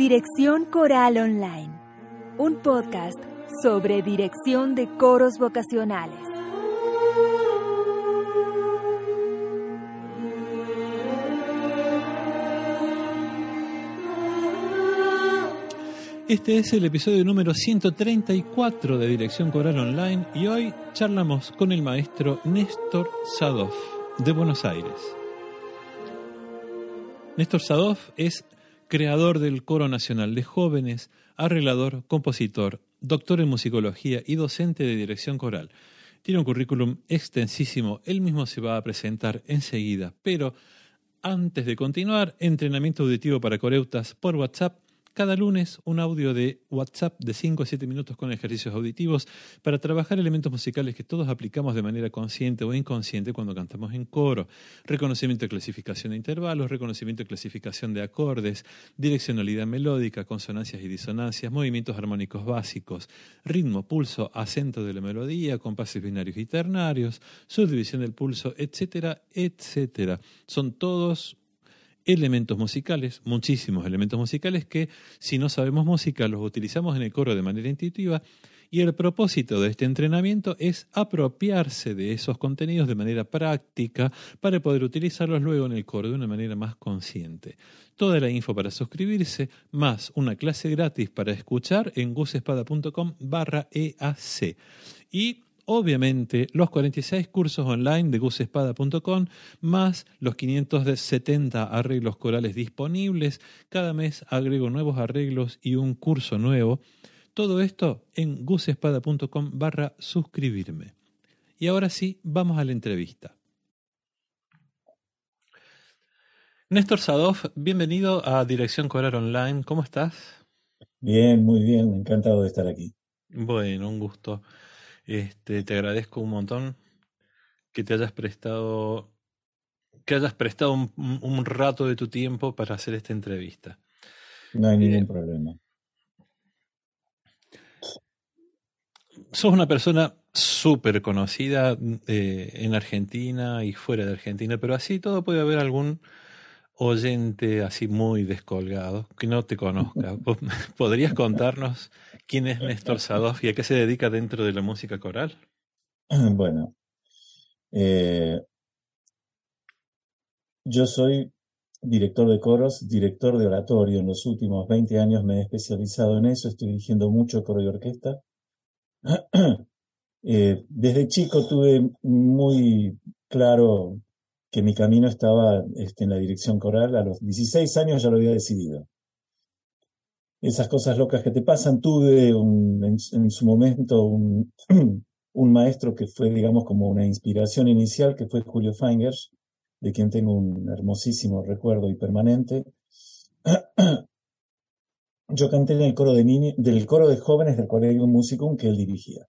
Dirección Coral Online, un podcast sobre dirección de coros vocacionales. Este es el episodio número 134 de Dirección Coral Online y hoy charlamos con el maestro Néstor Sadov de Buenos Aires. Néstor Sadov es creador del Coro Nacional de Jóvenes, arreglador, compositor, doctor en musicología y docente de dirección coral. Tiene un currículum extensísimo, él mismo se va a presentar enseguida, pero antes de continuar, entrenamiento auditivo para coreutas por WhatsApp cada lunes un audio de WhatsApp de 5 a 7 minutos con ejercicios auditivos para trabajar elementos musicales que todos aplicamos de manera consciente o inconsciente cuando cantamos en coro. Reconocimiento de clasificación de intervalos, reconocimiento de clasificación de acordes, direccionalidad melódica, consonancias y disonancias, movimientos armónicos básicos, ritmo, pulso, acento de la melodía, compases binarios y ternarios, subdivisión del pulso, etcétera, etcétera. Son todos elementos musicales, muchísimos elementos musicales que si no sabemos música los utilizamos en el coro de manera intuitiva y el propósito de este entrenamiento es apropiarse de esos contenidos de manera práctica para poder utilizarlos luego en el coro de una manera más consciente. Toda la info para suscribirse, más una clase gratis para escuchar en gusespada.com barra EAC. Y obviamente los 46 cursos online de gusespada.com más los 570 arreglos corales disponibles. Cada mes agrego nuevos arreglos y un curso nuevo. Todo esto en gusespada.com barra suscribirme. Y ahora sí, vamos a la entrevista. Néstor Sadov, bienvenido a Dirección Coral Online. ¿Cómo estás? Bien, muy bien, encantado de estar aquí. Bueno, un gusto. Este, te agradezco un montón que te hayas prestado, que hayas prestado un, rato de tu tiempo para hacer esta entrevista. No hay ningún eh, problema. Sos una persona súper conocida eh, en Argentina y fuera de Argentina, pero así todo puede haber algún oyente así muy descolgado que no te conozca. ¿Podrías contarnos quién es Néstor Sadov y a qué se dedica dentro de la música coral? Bueno, eh, yo soy director de coros, director de oratorio. En los últimos 20 años me he especializado en eso, estoy dirigiendo mucho coro y orquesta. Eh, desde chico tuve muy claro que mi camino estaba este, en la dirección coral. A los 16 años ya lo había decidido. Esas cosas locas que te pasan. Tuve en, su momento un, un, maestro que fue, digamos, como una inspiración inicial, que fue Julio Feingers, de quien tengo un hermosísimo recuerdo y permanente. Yo canté en el coro de del coro de jóvenes del Colegio Musicum que él dirigía.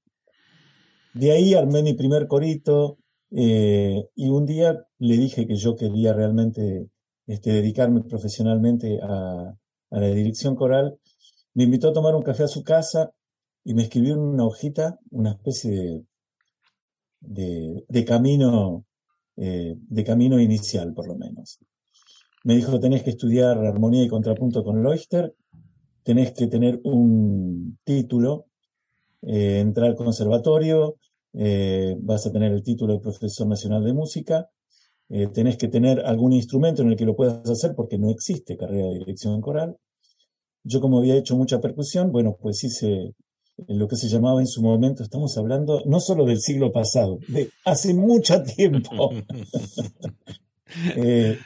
De ahí armé mi primer corito, eh, y un día le dije que yo quería realmente este, dedicarme profesionalmente a, la dirección coral. Me invitó a tomar un café a su casa y me escribió en una hojita una especie de, camino, eh, de camino inicial, por lo menos. Me dijo, tenés que estudiar armonía y contrapunto con Leuchter, tenés que tener un título, eh, entrar al conservatorio, eh, vas a tener el título de profesor nacional de música, tenés que tener algún instrumento en el que lo puedas hacer porque no existe carrera de dirección coral. Yo como había hecho mucha percusión, bueno, pues hice lo que se llamaba en su momento, estamos hablando no solo del siglo pasado, de hace mucho tiempo. Eh,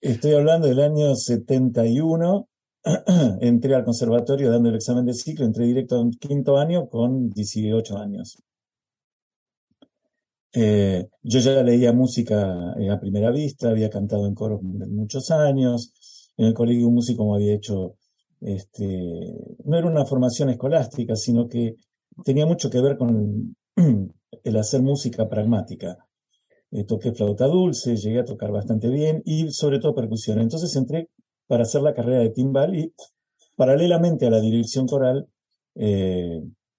estoy hablando del año 71, entré al conservatorio dando el examen de ciclo, entré directo a quinto año con 18 años. Eh, yo ya leía música eh, a primera vista, había cantado en coros muchos años, en el colegio músico como había hecho, este, no era una formación escolástica, sino que tenía mucho que ver con el hacer música pragmática. Eh, toqué flauta dulce, llegué a tocar bastante bien y sobre todo percusión. Entonces entré para hacer la carrera de timbal y paralelamente a la dirección coral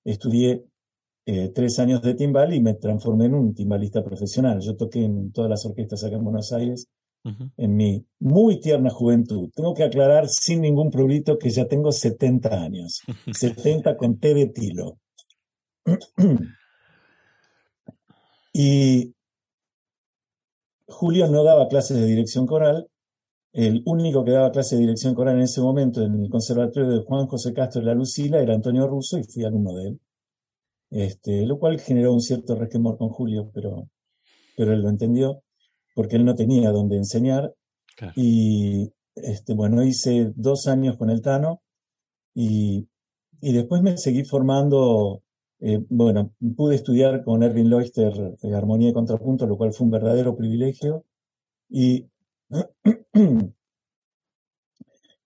estudié eh, tres años de timbal y me transformé en un timbalista profesional. Yo toqué en todas las orquestas acá en Buenos Aires en mi muy tierna juventud. Tengo que aclarar sin ningún prurito que ya tengo 70 años. 70 con T de tilo. y Julio no daba clases de dirección coral. El único que daba clases de dirección coral en ese momento en el conservatorio de Juan José Castro de la Lucila era Antonio Russo y fui alumno de él. Este, lo cual generó un cierto resquemor con Julio, pero, pero él lo entendió porque él no tenía dónde enseñar. Y este, bueno, hice dos años con el Tano y, y después me seguí formando. Eh, bueno, pude estudiar con Erwin Leuchter eh, armonía y contrapunto, lo cual fue un verdadero privilegio. Y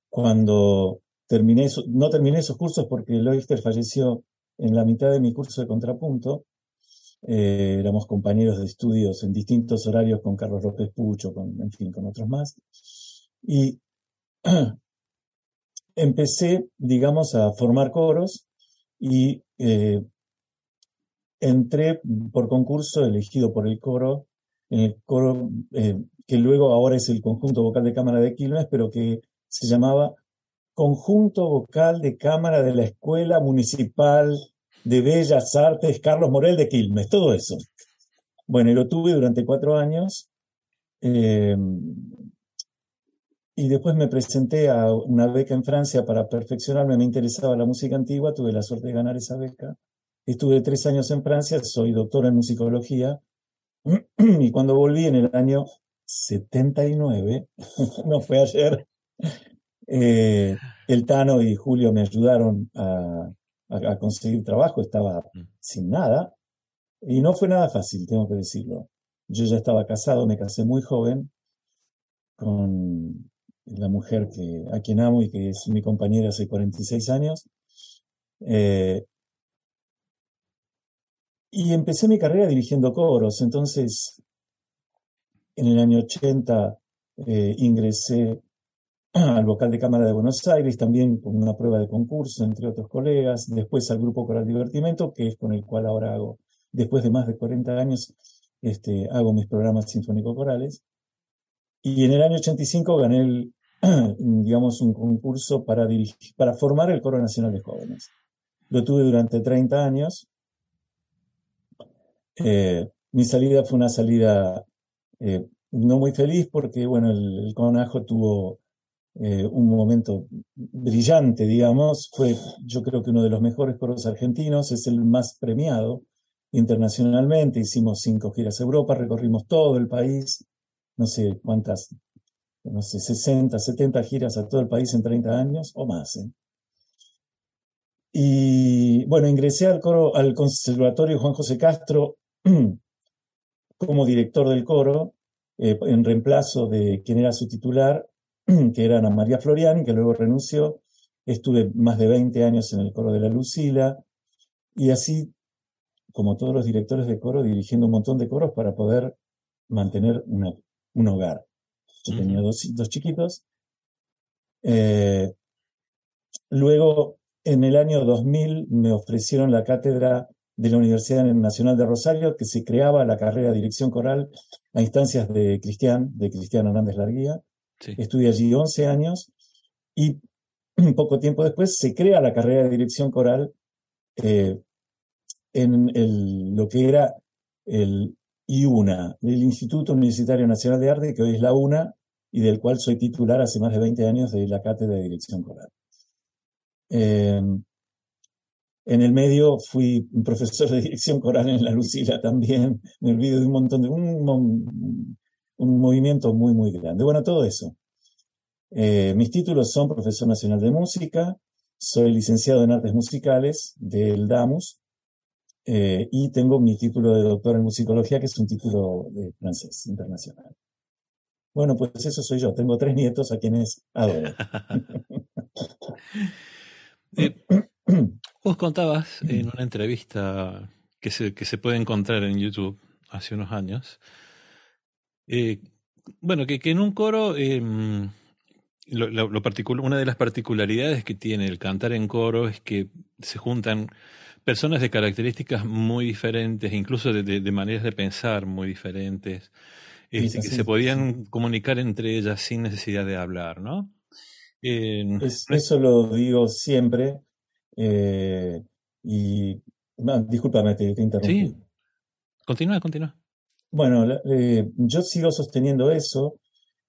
cuando terminé, no terminé esos cursos porque Leuchter falleció en la mitad de mi curso de contrapunto, eh, éramos compañeros de estudios en distintos horarios con Carlos López Pucho, con, en fin, con otros más. Y empecé, digamos, a formar coros y eh, entré por concurso elegido por el coro, el coro eh, que luego ahora es el conjunto vocal de cámara de Quilmes, pero que se llamaba Conjunto Vocal de Cámara de la Escuela Municipal de Bellas Artes, Carlos Morel de Quilmes, todo eso. Bueno, y lo tuve durante cuatro años. Eh, y después me presenté a una beca en Francia para perfeccionarme. Me interesaba la música antigua, tuve la suerte de ganar esa beca. Estuve tres años en Francia, soy doctor en musicología. Y cuando volví en el año 79, no fue ayer, eh, el Tano y Julio me ayudaron a, a, conseguir trabajo, estaba mm. sin nada. Y no fue nada fácil, tengo que decirlo. Yo ya estaba casado, me casé muy joven con la mujer que, a quien amo y que es mi compañera hace 46 años. Eh, y empecé mi carrera dirigiendo coros. Entonces, en el año 80 eh, ingresé al vocal de Cámara de Buenos Aires, también con una prueba de concurso, entre otros colegas, después al grupo Coral Divertimento, que es con el cual ahora hago, después de más de 40 años, este, hago mis programas sinfónico-corales. Y en el año 85 gané, digamos, un concurso para, dirigir, para formar el Coro Nacional de Jóvenes. Lo tuve durante 30 años. Eh, mi salida fue una salida eh, no muy feliz porque, bueno, el, el Conajo tuvo eh, un momento brillante, digamos. Fue, yo creo que uno de los mejores coros argentinos, es el más premiado internacionalmente. Hicimos cinco giras a Europa, recorrimos todo el país, no sé cuántas, no sé, 60, 70 giras a todo el país en 30 años o más. ¿eh? Y bueno, ingresé al coro, al Conservatorio Juan José Castro como director del coro, eh, en reemplazo de quien era su titular, que era Ana María Floriani, que luego renunció. Estuve más de 20 años en el coro de la Lucila y así, como todos los directores de coro, dirigiendo un montón de coros para poder mantener un hogar. Yo tenía dos, chiquitos. Eh, luego, en el año 2000, me ofrecieron la cátedra de la Universidad Nacional de Rosario, que se creaba la carrera de dirección coral a instancias de Cristian, de Cristian Hernández Larguía. Estudié allí 11 años y poco tiempo después se crea la carrera de dirección coral eh, en el, lo que era el IUNA, el Instituto Universitario Nacional de Arte, que hoy es la UNA, y del cual soy titular hace más de 20 años de la cátedra de dirección coral. Em, en el medio fui profesor de dirección coral en la Lucila también, me olvido de un montón de, un movimiento muy, muy grande. Bueno, todo eso. Eh, mis títulos son profesor nacional de música, soy licenciado en artes musicales del DAMUS eh, y tengo mi título de doctor en musicología, que es un título de francés internacional. Bueno, pues eso soy yo. Tengo tres nietos a quienes adoro. Eh, vos contabas en una entrevista que se, que se puede encontrar en YouTube hace unos años, eh, bueno, que, en un coro, em, una de las particularidades que tiene el cantar en coro es que se juntan personas de características muy diferentes, incluso de, maneras de pensar muy diferentes. este, que se podían comunicar entre ellas sin necesidad de hablar, ¿no? eso lo digo siempre. Eh, y discúlpame, te, te interrumpí. Sí, continúa, continúa. Bueno, eh, yo sigo sosteniendo eso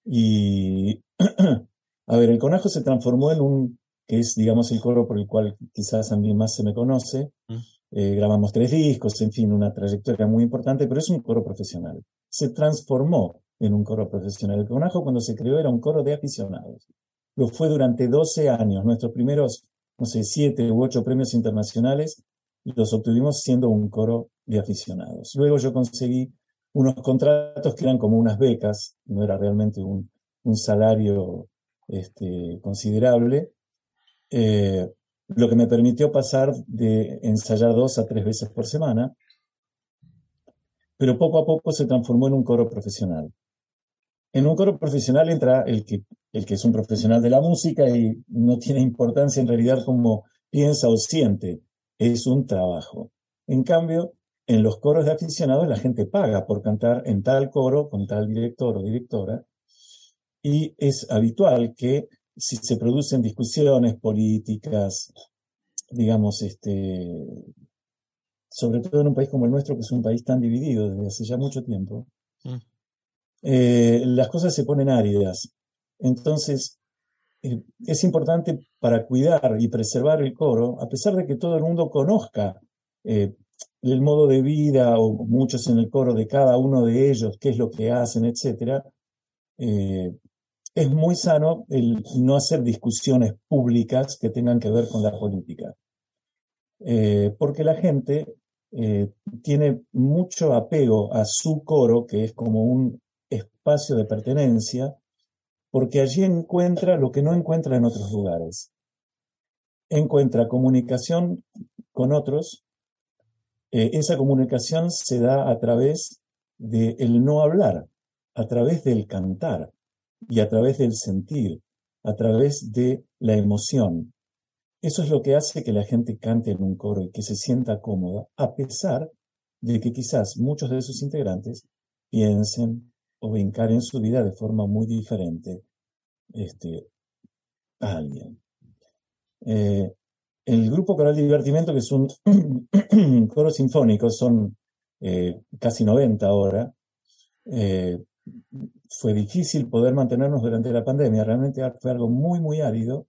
y, a ver, el conejo se transformó en un, que es, digamos, el coro por el cual quizás a mí más se me conoce. Mm. Eh, grabamos tres discos, en fin, una trayectoria muy importante, pero es un coro profesional. Se transformó en un coro profesional. El conejo cuando se creó era un coro de aficionados. Lo fue durante 12 años. Nuestros primeros, no sé, siete u ocho premios internacionales los obtuvimos siendo un coro de aficionados. Luego yo conseguí unos contratos que eran como unas becas, no era realmente un, salario este, considerable, eh, lo que me permitió pasar de ensayar dos a tres veces por semana, pero poco a poco se transformó en un coro profesional. En un coro profesional entra el que, el que es un profesional de la música y no tiene importancia en realidad cómo piensa o siente, es un trabajo. En cambio, en los coros de aficionados la gente paga por cantar en tal coro con tal director o directora y es habitual que si se producen discusiones políticas, digamos, este, sobre todo en un país como el nuestro, que es un país tan dividido desde hace ya mucho tiempo, mm. eh, las cosas se ponen áridas. Entonces, eh, es importante para cuidar y preservar el coro, a pesar de que todo el mundo conozca eh, el modo de vida o muchos en el coro de cada uno de ellos, qué es lo que hacen, etc., eh, es muy sano el no hacer discusiones públicas que tengan que ver con la política. Eh, porque la gente eh, tiene mucho apego a su coro, que es como un espacio de pertenencia, porque allí encuentra lo que no encuentra en otros lugares. Encuentra comunicación con otros, eh, esa comunicación se da a través del no hablar, a través del cantar y a través del sentir, a través de la emoción. Eso es lo que hace que la gente cante en un coro y que se sienta cómoda, a pesar de que quizás muchos de sus integrantes piensen o encaren su vida de forma muy diferente este, a alguien. Eh, el grupo coral de divertimento, que es un coro sinfónico, son eh, casi 90 ahora. Eh, fue difícil poder mantenernos durante la pandemia, realmente fue algo muy, muy árido.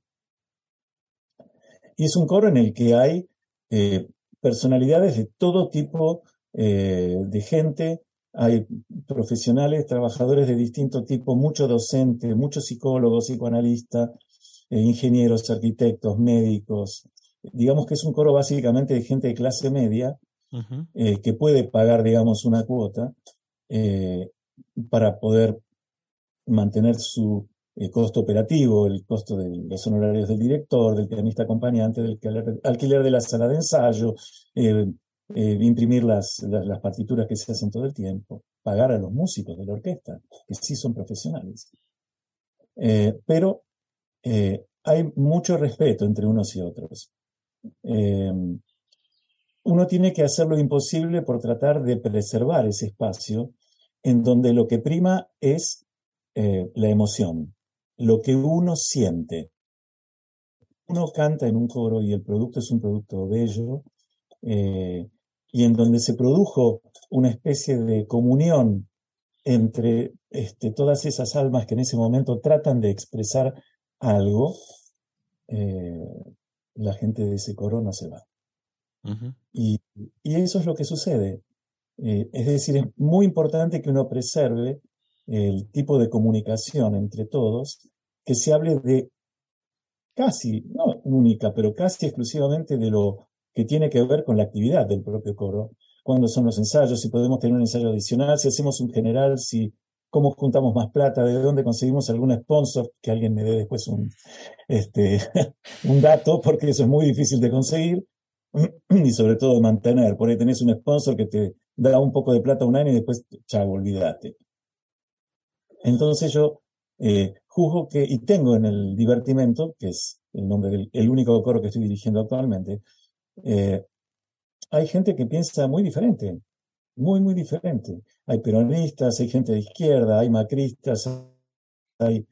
Y es un coro en el que hay eh, personalidades de todo tipo de gente, hay profesionales, trabajadores de distinto tipo, mucho docente, muchos psicólogos, psicoanalistas, ingenieros, arquitectos, médicos, digamos que es un coro básicamente de gente de clase media eh, que puede pagar, digamos, una cuota eh, para poder mantener su eh, costo operativo, el costo de los honorarios del director, del pianista acompañante, del alquiler de la sala de ensayo, imprimir las, las, partituras que se hacen todo el tiempo, pagar a los músicos de la orquesta, que sí son profesionales. pero hay mucho respeto entre unos y otros. Em, uno tiene que hacer lo imposible por tratar de preservar ese espacio en donde lo que prima es eh, la emoción, lo que uno siente. Uno canta en un coro y el producto es un producto bello, eh, y en donde se produjo una especie de comunión entre este, todas esas almas que en ese momento tratan de expresar algo, eh, la gente de ese coro no se va. y, eso es lo que sucede. Eh, es decir, es muy importante que uno preserve el tipo de comunicación entre todos, que se hable de casi, no única, pero casi exclusivamente de lo que tiene que ver con la actividad del propio coro. Cuándo son los ensayos, si podemos tener un ensayo adicional, si hacemos un general, si cómo juntamos más plata, de dónde conseguimos algún sponsor, que alguien me dé después un, este, dato, porque eso es muy difícil de conseguir y sobre todo de mantener. Por ahí tenés un sponsor que te da un poco de plata un año y después, chavo, olvídate. Entonces yo eh, juzgo que, y tengo en el divertimento, que es el nombre del el único coro que estoy dirigiendo actualmente, eh, hay gente que piensa muy diferente. Muy, muy diferente. Hay peronistas, hay gente de izquierda, hay macristas, hay...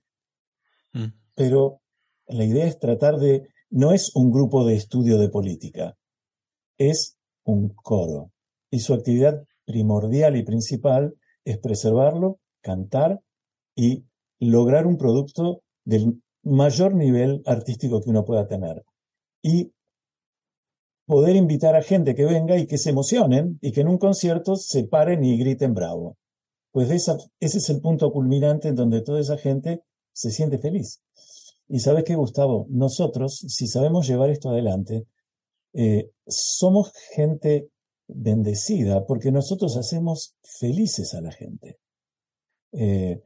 Mm. Pero la idea es tratar de... No es un grupo de estudio de política, es un coro. Y su actividad primordial y principal es preservarlo, cantar y lograr un producto del mayor nivel artístico que uno pueda tener. Y poder invitar a gente que venga y que se emocionen y que en un concierto se paren y griten bravo. Pues ese es el punto culminante en donde toda esa gente se siente feliz. Y sabes qué, Gustavo, nosotros, si sabemos llevar esto adelante, eh, somos gente bendecida porque nosotros hacemos felices a la gente. Eh,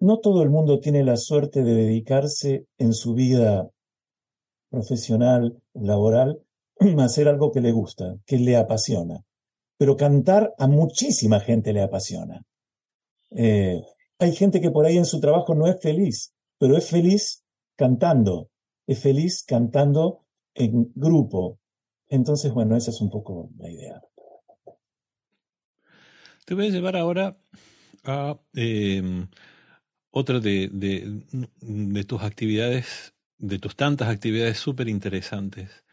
no todo el mundo tiene la suerte de dedicarse en su vida profesional, laboral, hacer algo que le gusta, que le apasiona. Pero cantar a muchísima gente le apasiona. Eh, hay gente que por ahí en su trabajo no es feliz, pero es feliz cantando, es feliz cantando en grupo. Entonces, bueno, esa es un poco la idea. Te voy a llevar ahora a em, otra de, de, tus actividades, de tus tantas actividades súper interesantes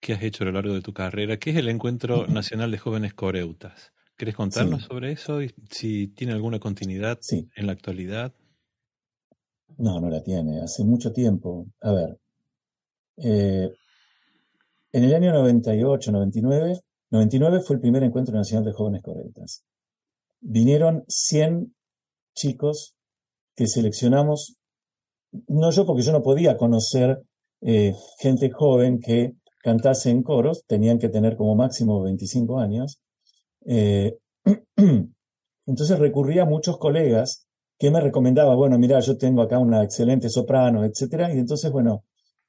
que has hecho a lo largo de tu carrera, que es el Encuentro Nacional de Jóvenes Coreutas. ¿Quieres contarnos sobre eso y si tiene alguna continuidad en la actualidad? No, no la tiene. Hace mucho tiempo. A ver. Eh, en el año 98, 99, 99 fue el primer Encuentro Nacional de Jóvenes Coreutas. Vinieron 100 chicos que seleccionamos, no yo porque yo no podía conocer eh, gente joven que cantase en coros, tenían que tener como máximo 25 años. Eh, entonces recurría a muchos colegas que me recomendaban, bueno, mira, yo tengo acá una excelente soprano, etcétera, y entonces, bueno,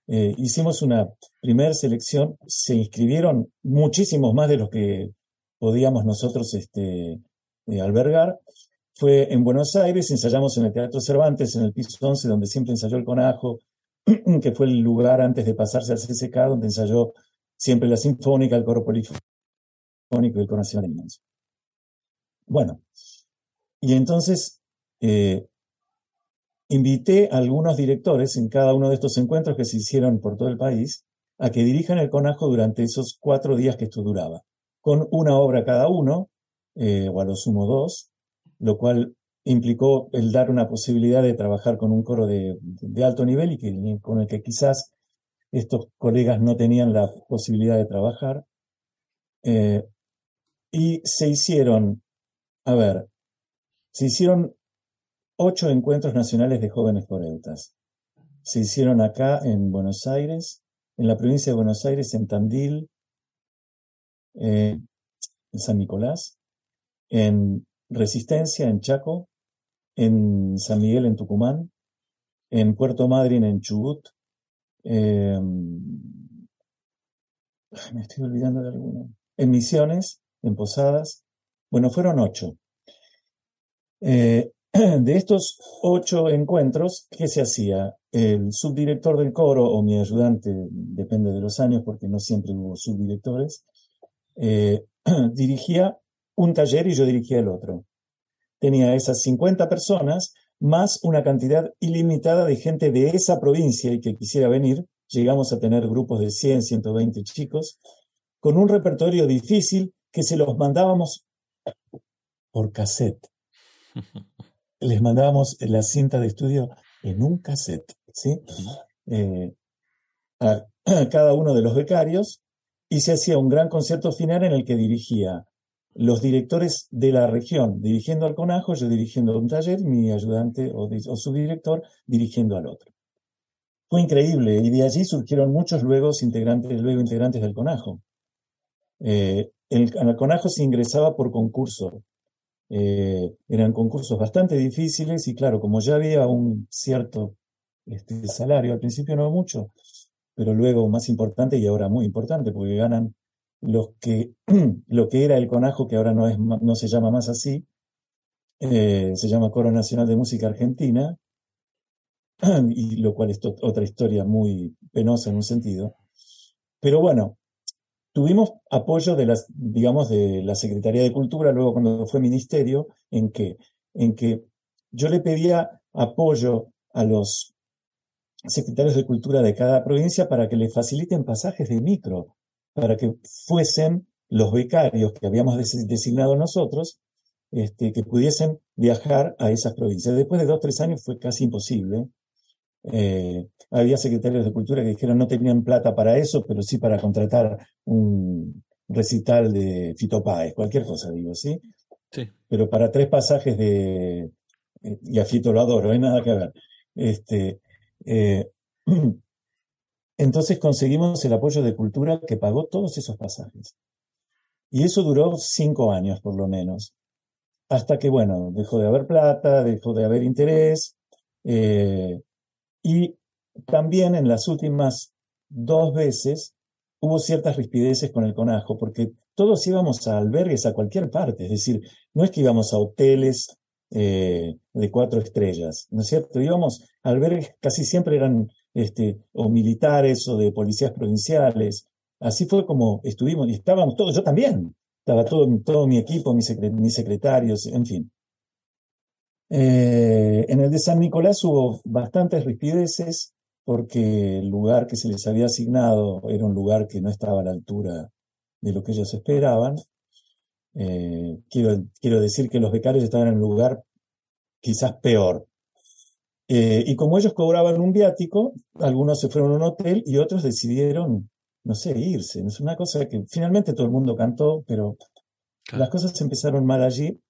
eh, hicimos una primera selección, se inscribieron muchísimos más de los que podíamos nosotros este, eh, albergar. Fue en Buenos Aires, ensayamos en el Teatro Cervantes, en el piso 11, donde siempre ensayó el Conajo, que fue el lugar antes de pasarse al CCK, donde ensayó siempre la Sinfónica, el Coro Polifónico y el Coro Nacional de Bueno, y entonces eh, invité a algunos directores en cada uno de estos encuentros que se hicieron por todo el país a que dirijan el Conajo durante esos cuatro días que esto duraba, con una obra cada uno, eh, o a lo sumo dos, lo cual implicó el dar una posibilidad de trabajar con un coro de, alto nivel y con el que quizás estos colegas no tenían la posibilidad de trabajar. Eh, y se hicieron, a ver, se hicieron ocho encuentros nacionales de jóvenes coreutas. Se hicieron acá en Buenos Aires, en la provincia de Buenos Aires, en Tandil, eh, en San Nicolás, en Resistencia, en Chaco, en San Miguel, en Tucumán, en Puerto Madryn, en Chubut. Em, me estoy olvidando de alguno. En Misiones, en Posadas. Bueno, fueron ocho. Eh, de estos ocho encuentros, ¿qué se hacía? El subdirector del coro o mi ayudante, depende de los años porque no siempre hubo subdirectores, eh, dirigía un taller y yo dirigía el otro tenía esas 50 personas más una cantidad ilimitada de gente de esa provincia y que quisiera venir. Llegamos a tener grupos de 100, 120 chicos, con un repertorio difícil que se los mandábamos por cassette. Les mandábamos la cinta de estudio en un cassette, ¿sí? Eh, a cada uno de los becarios y se hacía un gran concierto final en el que dirigía los directores de la región dirigiendo al conajo, yo dirigiendo un taller, mi ayudante o, su director dirigiendo al otro. Fue increíble y de allí surgieron muchos luego integrantes, luego integrantes del conajo. Eh, el, el, conajo se ingresaba por concurso. Eh, eran concursos bastante difíciles y claro, como ya había un cierto este, salario, al principio no mucho, pero luego más importante y ahora muy importante porque ganan que, lo que era el Conajo, que ahora no, es, no se llama más así, eh, se llama Coro Nacional de Música Argentina, y lo cual es otra historia muy penosa en un sentido. Pero bueno, tuvimos apoyo de las, digamos, de la Secretaría de Cultura, luego cuando fue ministerio, en que, en que yo le pedía apoyo a los secretarios de cultura de cada provincia para que le faciliten pasajes de micro, para que fuesen los becarios que habíamos designado nosotros, este, que pudiesen viajar a esas provincias. Después de dos, tres años fue casi imposible. Eh, había secretarios de cultura que dijeron no tenían plata para eso, pero sí para contratar un recital de Fito Páez, cualquier cosa, digo, ¿sí? Sí. Pero para tres pasajes de... eh, Y a Fito lo adoro, no hay nada que ver. Este, eh, entonces conseguimos el apoyo de cultura que pagó todos esos pasajes. Y eso duró cinco años, por lo menos. Hasta que, bueno, dejó de haber plata, dejó de haber interés. eh, y también en las últimas dos veces hubo ciertas rispideces con el conajo, porque todos íbamos a albergues a cualquier parte, es decir, no es que íbamos a hoteles eh, de cuatro estrellas, ¿no es cierto? Íbamos albergues, casi siempre eran este, o militares o de policías provinciales. Así fue como estuvimos, y estábamos todos, yo también, estaba todo, todo mi equipo, mis, secre- mis secretarios, en fin. Eh, en el de San Nicolás hubo bastantes rispideces porque el lugar que se les había asignado era un lugar que no estaba a la altura de lo que ellos esperaban. Eh, quiero, quiero decir que los becarios estaban en un lugar quizás peor. Eh, y como ellos cobraban un viático, algunos se fueron a un hotel y otros decidieron, no sé, irse. Es una cosa que finalmente todo el mundo cantó, pero Claro. las cosas empezaron mal allí.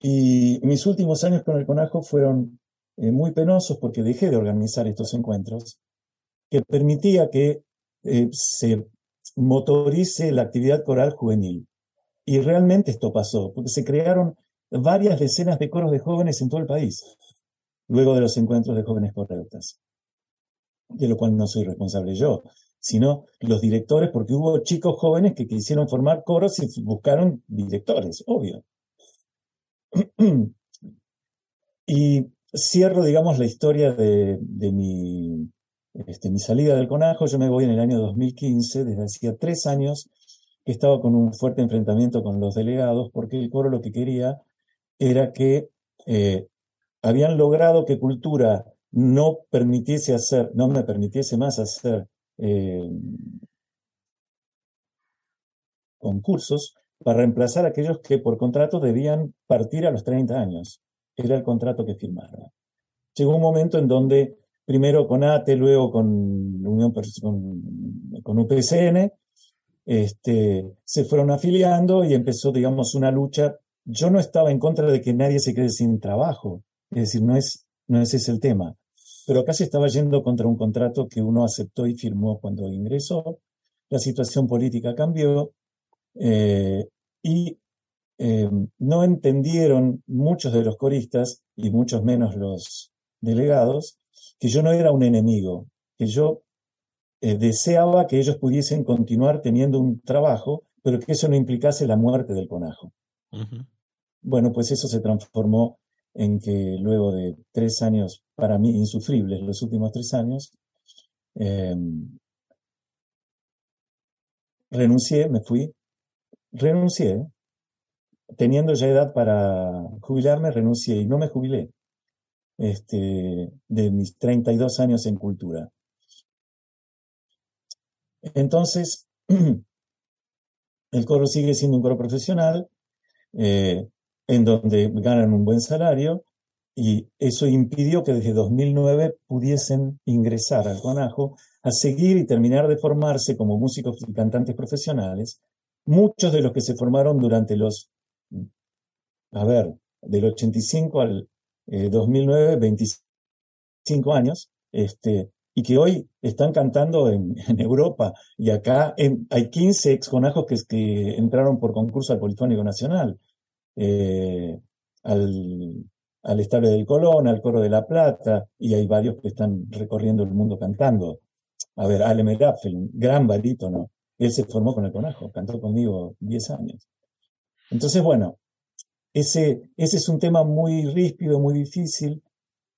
Y mis últimos años con el conajo fueron eh, muy penosos porque dejé de organizar estos encuentros, que permitía que eh, se motorice la actividad coral juvenil. Y realmente esto pasó, porque se crearon varias decenas de coros de jóvenes en todo el país, luego de los encuentros de jóvenes correctas, de lo cual no soy responsable yo, sino los directores, porque hubo chicos jóvenes que quisieron formar coros y buscaron directores, obvio. Y cierro, digamos, la historia de, de mi, este, mi salida del conajo. Yo me voy en el año 2015, desde hacía tres años que estaba con un fuerte enfrentamiento con los delegados, porque el coro lo que quería era que eh, habían logrado que cultura no permitiese hacer, no me permitiese más hacer eh, concursos para reemplazar a aquellos que por contrato debían partir a los 30 años. Era el contrato que firmaron. Llegó un momento en donde, primero con ATE, luego con, Unión, con, con UPCN, este, se fueron afiliando y empezó, digamos, una lucha. Yo no estaba en contra de que nadie se quede sin trabajo, es decir, no es, no es ese el tema. Pero acá se estaba yendo contra un contrato que uno aceptó y firmó cuando ingresó. La situación política cambió eh, y eh, no entendieron muchos de los coristas y muchos menos los delegados que yo no era un enemigo, que yo eh, deseaba que ellos pudiesen continuar teniendo un trabajo, pero que eso no implicase la muerte del conajo. Bueno, pues eso se transformó en que luego de tres años, para mí insufribles, los últimos tres años, eh, renuncié, me fui, renuncié, teniendo ya edad para jubilarme, renuncié y no me jubilé este, de mis 32 años en cultura. Entonces, el coro sigue siendo un coro profesional, eh, en donde ganan un buen salario, y eso impidió que desde 2009 pudiesen ingresar al Conajo a seguir y terminar de formarse como músicos y cantantes profesionales, muchos de los que se formaron durante los, a ver, del 85 al eh, 2009, 25 años, este, y que hoy están cantando en, Europa. Y acá hay 15 ex conajos que entraron por concurso al Polifónico Nacional, eh, al, al Estable del Colón, al Coro de la Plata, y hay varios que están recorriendo el mundo cantando. A ver, Ale Merafel, un gran barítono, él se formó con el conajo, cantó conmigo 10 años. Entonces, bueno, ese, ese es un tema muy ríspido, muy difícil,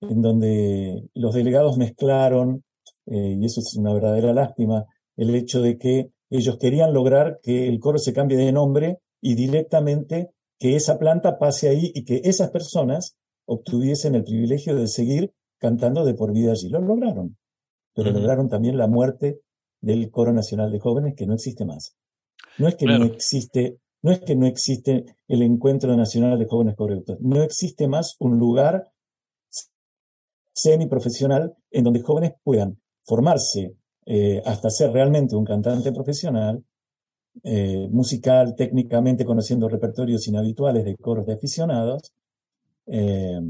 en donde los delegados mezclaron, eh, y eso es una verdadera lástima, el hecho de que ellos querían lograr que el coro se cambie de nombre y directamente que esa planta pase ahí y que esas personas obtuviesen el privilegio de seguir cantando de por vida allí. Lo lograron, pero lograron también la muerte del Coro Nacional de Jóvenes que no existe más. No es que no existe, no es que no existe el Encuentro Nacional de Jóvenes Correctos, no existe más un lugar semiprofesional en donde jóvenes puedan formarse eh, hasta ser realmente un cantante profesional, eh, musical, técnicamente conociendo repertorios inhabituales de coros de aficionados, eh,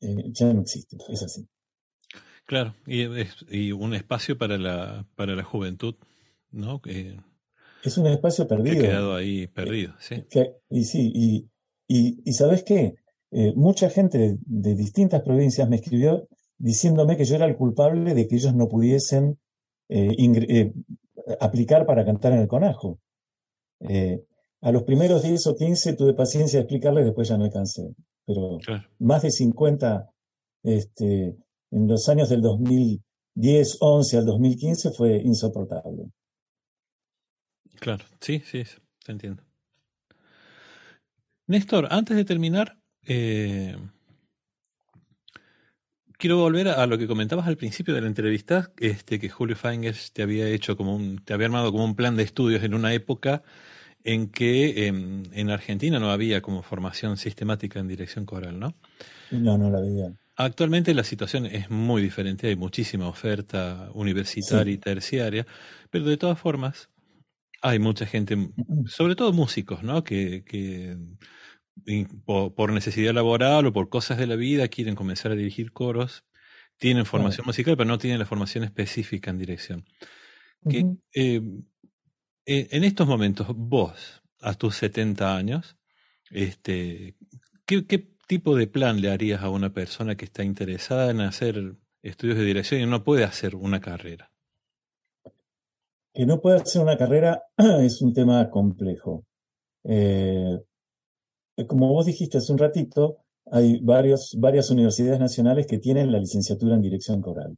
ya no existe, es así. Claro, y, un espacio para la, para la juventud, ¿no? es un espacio perdido. Que ha quedado ahí perdido, sí. y sí, y, y, ¿sabes qué? mucha gente de, distintas provincias me escribió diciéndome que yo era el culpable de que ellos no pudiesen eh, eh, aplicar para cantar en el conajo. Eh, a los primeros 10 o 15 tuve paciencia de explicarles, después ya no me cansé. Pero más de 50 este, en los años del 2010, 11 al 2015 fue insoportable. Claro, sí, sí, te entiendo. Néstor, antes de terminar, quiero volver a, lo que comentabas al principio de la entrevista, este, que Julio Fangers te había hecho como un, te había armado como un plan de estudios en una época en que em, en Argentina no había como formación sistemática en dirección coral, ¿no? No, no la había. Actualmente la situación es muy diferente, hay muchísima oferta universitaria y terciaria, pero de todas formas hay mucha gente, sobre todo músicos, ¿no? Que, que por, necesidad laboral o por cosas de la vida quieren comenzar a dirigir coros, tienen formación musical, pero no tienen la formación específica en dirección. que, eh, eh, en estos momentos, vos, a tus 70 años, este, ¿qué, tipo de plan le harías a una persona que está interesada en hacer estudios de dirección y no puede hacer una carrera? Que no puede hacer una carrera es un tema complejo. Eh, como vos dijiste hace un ratito, hay varios, varias universidades nacionales que tienen la licenciatura en dirección coral.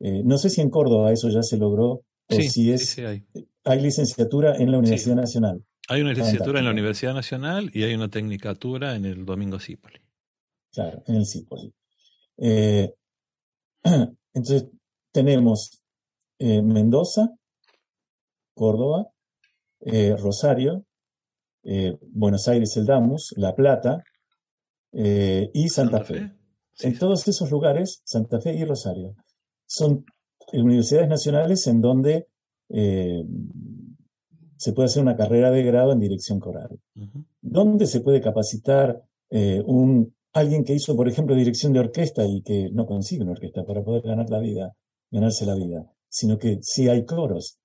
Eh, no sé si en Córdoba eso ya se logró o si es... hay. hay. licenciatura en la Universidad Nacional. Hay una licenciatura en la Universidad Nacional y hay una tecnicatura en el Domingo Cipoli. Claro, en el Cipoli. Eh, entonces, tenemos Mendoza, Córdoba, Rosario, eh, Buenos Aires el Damus, La Plata eh, y Santa, Fe. En todos esos lugares, Santa Fe y Rosario, son universidades nacionales en donde eh, se puede hacer una carrera de grado en dirección coral. ¿Dónde se puede capacitar un, alguien que hizo, por ejemplo, dirección de orquesta y que no consigue una orquesta para poder ganar la vida, ganarse la vida, sino que sí hay coros?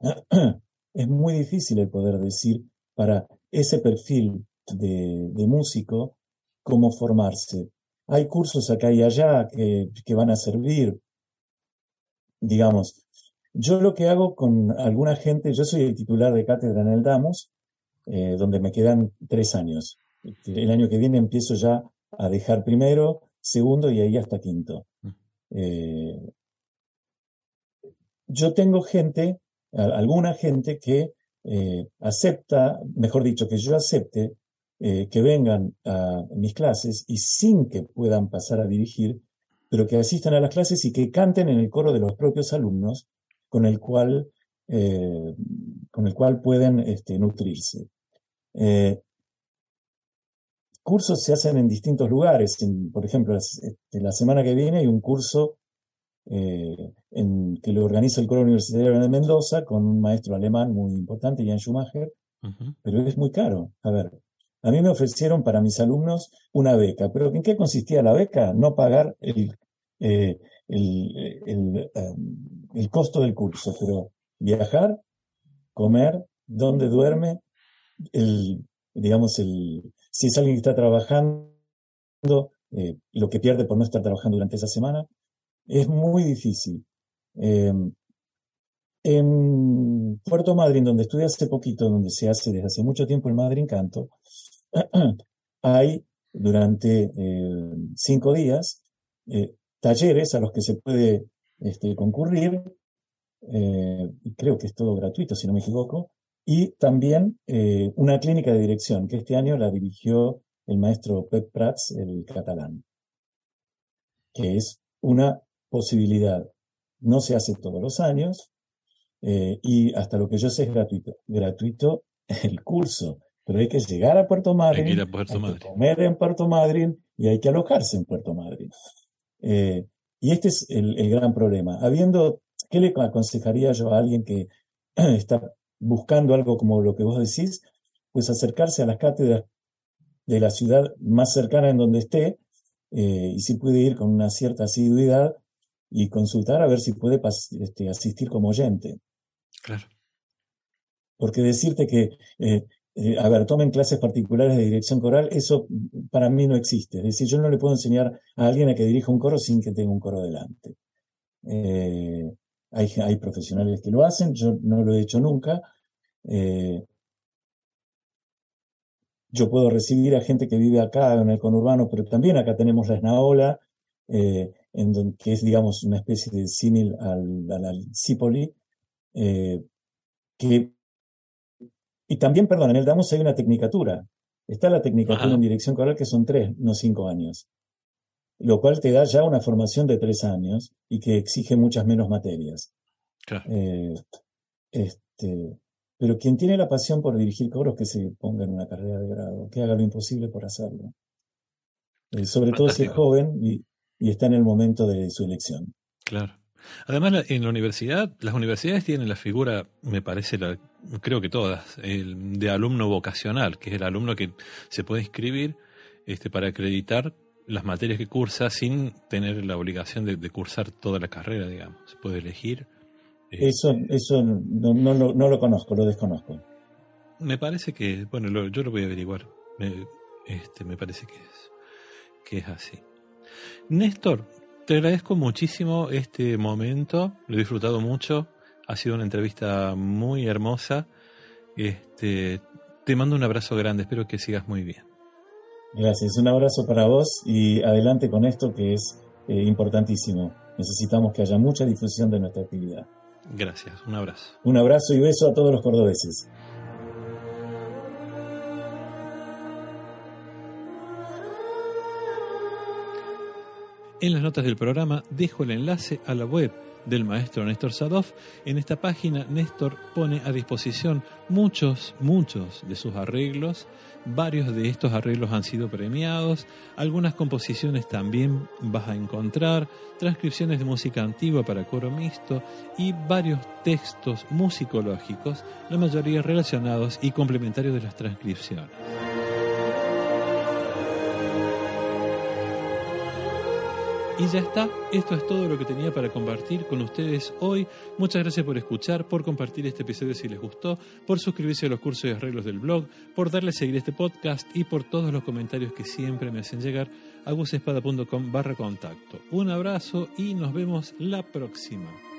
es muy difícil el poder decir para ese perfil de, músico, cómo formarse. Hay cursos acá y allá que, van a servir. Digamos, yo lo que hago con alguna gente, yo soy el titular de cátedra en el Damos, eh, donde me quedan tres años. El año que viene empiezo ya a dejar primero, segundo y ahí hasta quinto. Eh, yo tengo gente, alguna gente que eh, acepta, mejor dicho, que yo acepte eh, que vengan a mis clases y sin que puedan pasar a dirigir, pero que asistan a las clases y que canten en el coro de los propios alumnos con el cual, eh, con el cual pueden este, nutrirse. cursos se hacen en distintos lugares. por ejemplo, este, la semana que viene hay un curso eh, en, que lo organiza el Coro Universitario de Mendoza con un maestro alemán muy importante, Jan Schumacher, pero es muy caro. A ver, a mí me ofrecieron para mis alumnos una beca, pero ¿en qué consistía la beca? No pagar el, eh, el, um, el, costo del curso, pero viajar, comer, dónde duerme, el, digamos, el, si es alguien que está trabajando, eh, lo que pierde por no estar trabajando durante esa semana, es muy difícil. Em, en Puerto Madryn, donde estudié hace poquito, donde se hace desde hace mucho tiempo el Madryn Canto, hay durante eh, cinco días eh, talleres a los que se puede este, concurrir eh, creo que es todo gratuito, si no me equivoco, y también eh, una clínica de dirección, que este año la dirigió el maestro Pep Prats, el catalán, que es una posibilidad. No se hace todos los años, eh, y hasta lo que yo sé es gratuito. Gratuito el curso, pero hay que llegar a Puerto Madryn, hay, que, comer en Puerto Madryn y hay que alojarse en Puerto Madryn. Eh, y este es el, gran problema. Habiendo, ¿qué le aconsejaría yo a alguien que está buscando algo como lo que vos decís? Pues acercarse a las cátedras de la ciudad más cercana en donde esté eh, y si puede ir con una cierta asiduidad y consultar a ver si puede este, asistir como oyente. Claro. Porque decirte que, eh, eh, a ver, tomen clases particulares de dirección coral, eso para mí no existe. Es decir, yo no le puedo enseñar a alguien a que dirija un coro sin que tenga un coro delante. Eh, hay, hay, profesionales que lo hacen, yo no lo he hecho nunca. yo puedo recibir a gente que vive acá en el conurbano, pero también acá tenemos la Esnaola, en que es, digamos, una especie de símil al, al, Cipoli, que y también, perdón, en el Damos hay una tecnicatura. Está la tecnicatura en dirección coral que son tres, no cinco años. Lo cual te da ya una formación de tres años y que exige muchas menos materias. Eh, este, pero quien tiene la pasión por dirigir coros, que se ponga en una carrera de grado, que haga lo imposible por hacerlo. Eh, sobre todo si es joven y, y está en el momento de su elección. Claro. Además, en la universidad, las universidades tienen la figura, me parece, la, creo que todas, el, de alumno vocacional, que es el alumno que se puede inscribir este, para acreditar las materias que cursa sin tener la obligación de, cursar toda la carrera, digamos. Se puede elegir. Eh, eso eso no, no, no, lo conozco, lo desconozco. Me parece que, bueno, yo lo voy a averiguar. Me, este, me parece que es, que es así. Néstor, te agradezco muchísimo este momento, lo he disfrutado mucho, ha sido una entrevista muy hermosa. Este, te mando un abrazo grande, espero que sigas muy bien. Gracias, un abrazo para vos y adelante con esto que es eh, importantísimo. Necesitamos que haya mucha difusión de nuestra actividad. Gracias, un abrazo. Un abrazo y beso a todos los cordobeses. En las notas del programa dejo el enlace a la web del maestro Néstor Sadov. En esta página Néstor pone a disposición muchos, muchos de sus arreglos. Varios de estos arreglos han sido premiados. Algunas composiciones también vas a encontrar. Transcripciones de música antigua para coro mixto y varios textos musicológicos, la mayoría relacionados y complementarios de las transcripciones. Y ya está, esto es todo lo que tenía para compartir con ustedes hoy. Muchas gracias por escuchar, por compartir este episodio si les gustó, por suscribirse a los cursos y arreglos del blog, por darle a seguir este podcast y por todos los comentarios que siempre me hacen llegar a gusespada.com barra contacto. Un abrazo y nos vemos la próxima.